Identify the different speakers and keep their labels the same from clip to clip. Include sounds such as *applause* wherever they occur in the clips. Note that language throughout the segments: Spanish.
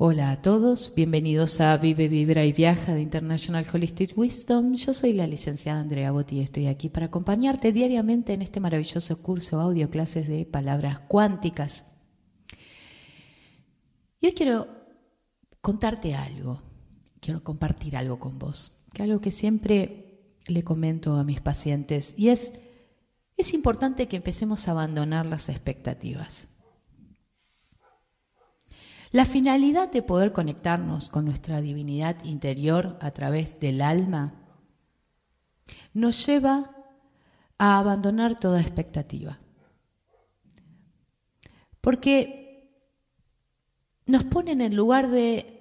Speaker 1: Hola a todos, bienvenidos a Vive, Vibra y Viaja de International Holistic Wisdom. Yo soy la licenciada Andrea Botti y estoy aquí para acompañarte diariamente en este maravilloso curso audio clases de palabras cuánticas. Y hoy quiero contarte algo, quiero compartir algo con vos, que algo que siempre le comento a mis pacientes y es, es importante que empecemos a abandonar las expectativas. La finalidad de poder conectarnos con nuestra divinidad interior a través del alma nos lleva a abandonar toda expectativa. Porque nos ponen en lugar de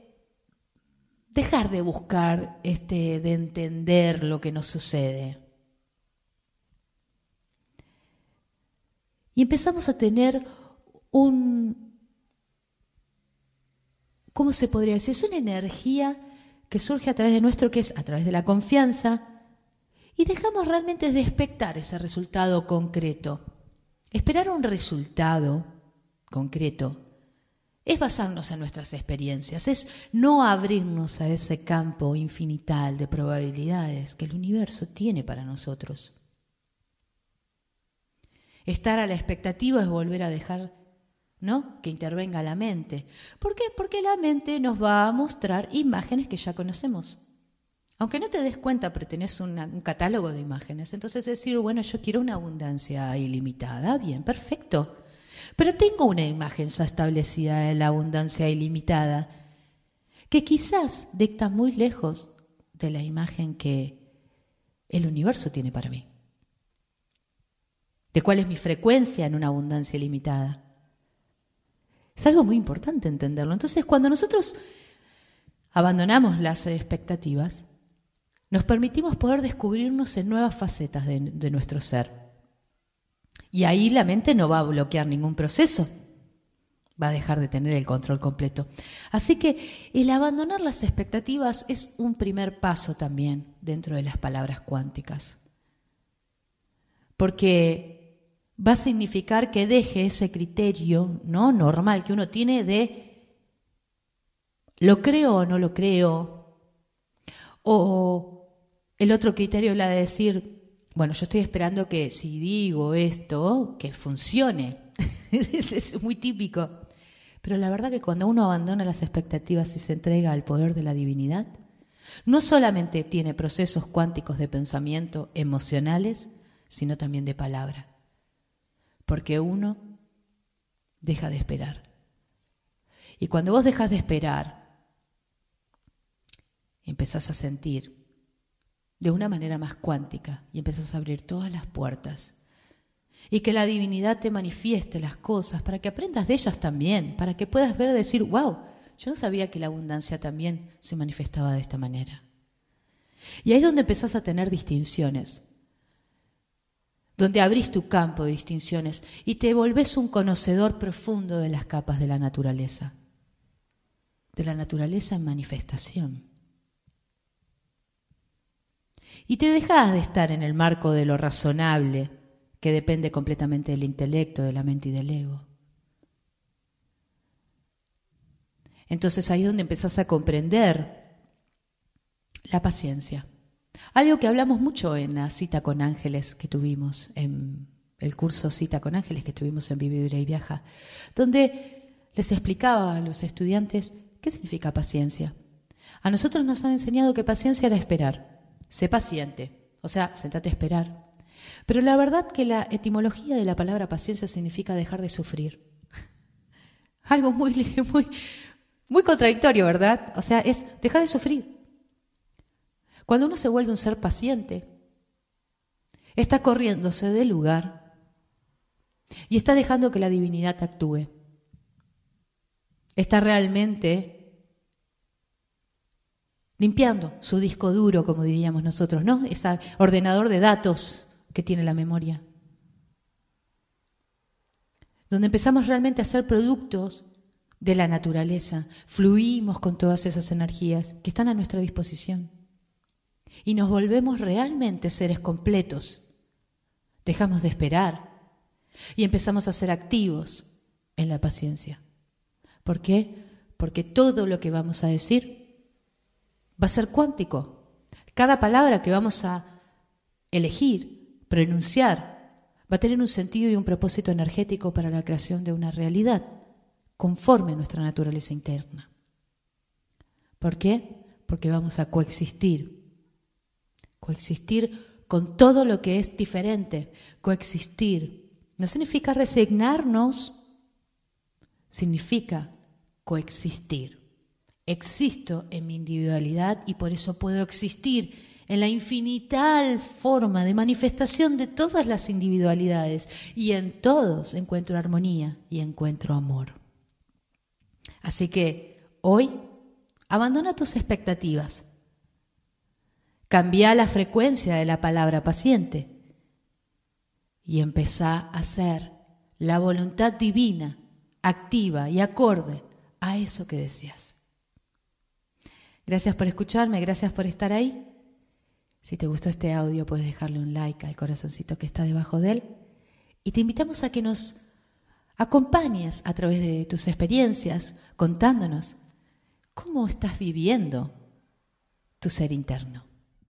Speaker 1: dejar de buscar, este, de entender lo que nos sucede. Y empezamos a tener un ¿cómo se podría decir? Es una energía que surge a través de nuestro, que es a través de la confianza, y dejamos realmente de expectar ese resultado concreto. Esperar un resultado concreto es basarnos en nuestras experiencias, es no abrirnos a ese campo infinital de probabilidades que el universo tiene para nosotros. Estar a la expectativa es volver a dejar ¿no? Que intervenga la mente. ¿Por qué? Porque la mente nos va a mostrar imágenes que ya conocemos. Aunque no te des cuenta, pero tenés un catálogo de imágenes. Entonces decir, bueno, yo quiero una abundancia ilimitada. Bien, perfecto. Pero tengo una imagen ya establecida de la abundancia ilimitada, que quizás dicta muy lejos de la imagen que el universo tiene para mí. De cuál es mi frecuencia en una abundancia ilimitada. Es algo muy importante entenderlo. Entonces, cuando nosotros abandonamos las expectativas, nos permitimos poder descubrirnos en nuevas facetas de, nuestro ser. Y ahí la mente no va a bloquear ningún proceso, va a dejar de tener el control completo. Así que el abandonar las expectativas es un primer paso también dentro de las palabras cuánticas. Porque va a significar que deje ese criterio ¿no? normal que uno tiene de lo creo o no lo creo. O el otro criterio la de decir, bueno, yo estoy esperando que si digo esto, que funcione. *laughs* es muy típico. Pero la verdad que cuando uno abandona las expectativas y se entrega al poder de la divinidad, no solamente tiene procesos cuánticos de pensamiento emocionales, sino también de palabra porque uno deja de esperar. Y cuando vos dejas de esperar, empezás a sentir de una manera más cuántica y empezás a abrir todas las puertas. Y que la divinidad te manifieste las cosas para que aprendas de ellas también, para que puedas ver decir, wow, yo no sabía que la abundancia también se manifestaba de esta manera. Y ahí es donde empezás a tener distinciones donde abrís tu campo de distinciones y te volvés un conocedor profundo de las capas de la naturaleza, de la naturaleza en manifestación. Y te dejas de estar en el marco de lo razonable, que depende completamente del intelecto, de la mente y del ego. Entonces ahí es donde empezás a comprender la paciencia algo que hablamos mucho en la cita con ángeles que tuvimos, en el curso Cita con ángeles que tuvimos en Vivir y Viaja, donde les explicaba a los estudiantes qué significa paciencia. A nosotros nos han enseñado que paciencia era esperar. Sé paciente, o sea, sentate a esperar. Pero la verdad que la etimología de la palabra paciencia significa dejar de sufrir. *laughs* Algo muy, *laughs* muy, muy contradictorio, ¿verdad? O sea, es dejar de sufrir. Cuando uno se vuelve un ser paciente, está corriéndose del lugar y está dejando que la divinidad actúe. Está realmente limpiando su disco duro, como diríamos nosotros, ¿no? Ese ordenador de datos que tiene la memoria. Donde empezamos realmente a ser productos de la naturaleza, fluimos con todas esas energías que están a nuestra disposición y nos volvemos realmente seres completos. Dejamos de esperar y empezamos a ser activos en la paciencia. ¿Por qué? porque todo lo que vamos a decir va a ser cuántico. Cada palabra que vamos a elegir, pronunciar, va a tener un sentido y un propósito energético para la creación de una realidad conforme a nuestra naturaleza interna. ¿Por qué? Porque vamos a coexistir. Coexistir con todo lo que es diferente. Coexistir. No significa resignarnos, significa coexistir. Existo en mi individualidad y por eso puedo existir en la infinital forma de manifestación de todas las individualidades y en todos encuentro armonía y encuentro amor. Así que hoy abandona tus expectativas, cambia la frecuencia de la palabra paciente y empezá a hacer la voluntad divina activa y acorde a eso que deseas. Gracias por escucharme, gracias por estar ahí. Si te gustó este audio, puedes dejarle un like al corazoncito que está debajo de él. Y te invitamos a que nos acompañes a través de tus experiencias, contándonos cómo estás viviendo tu ser interno.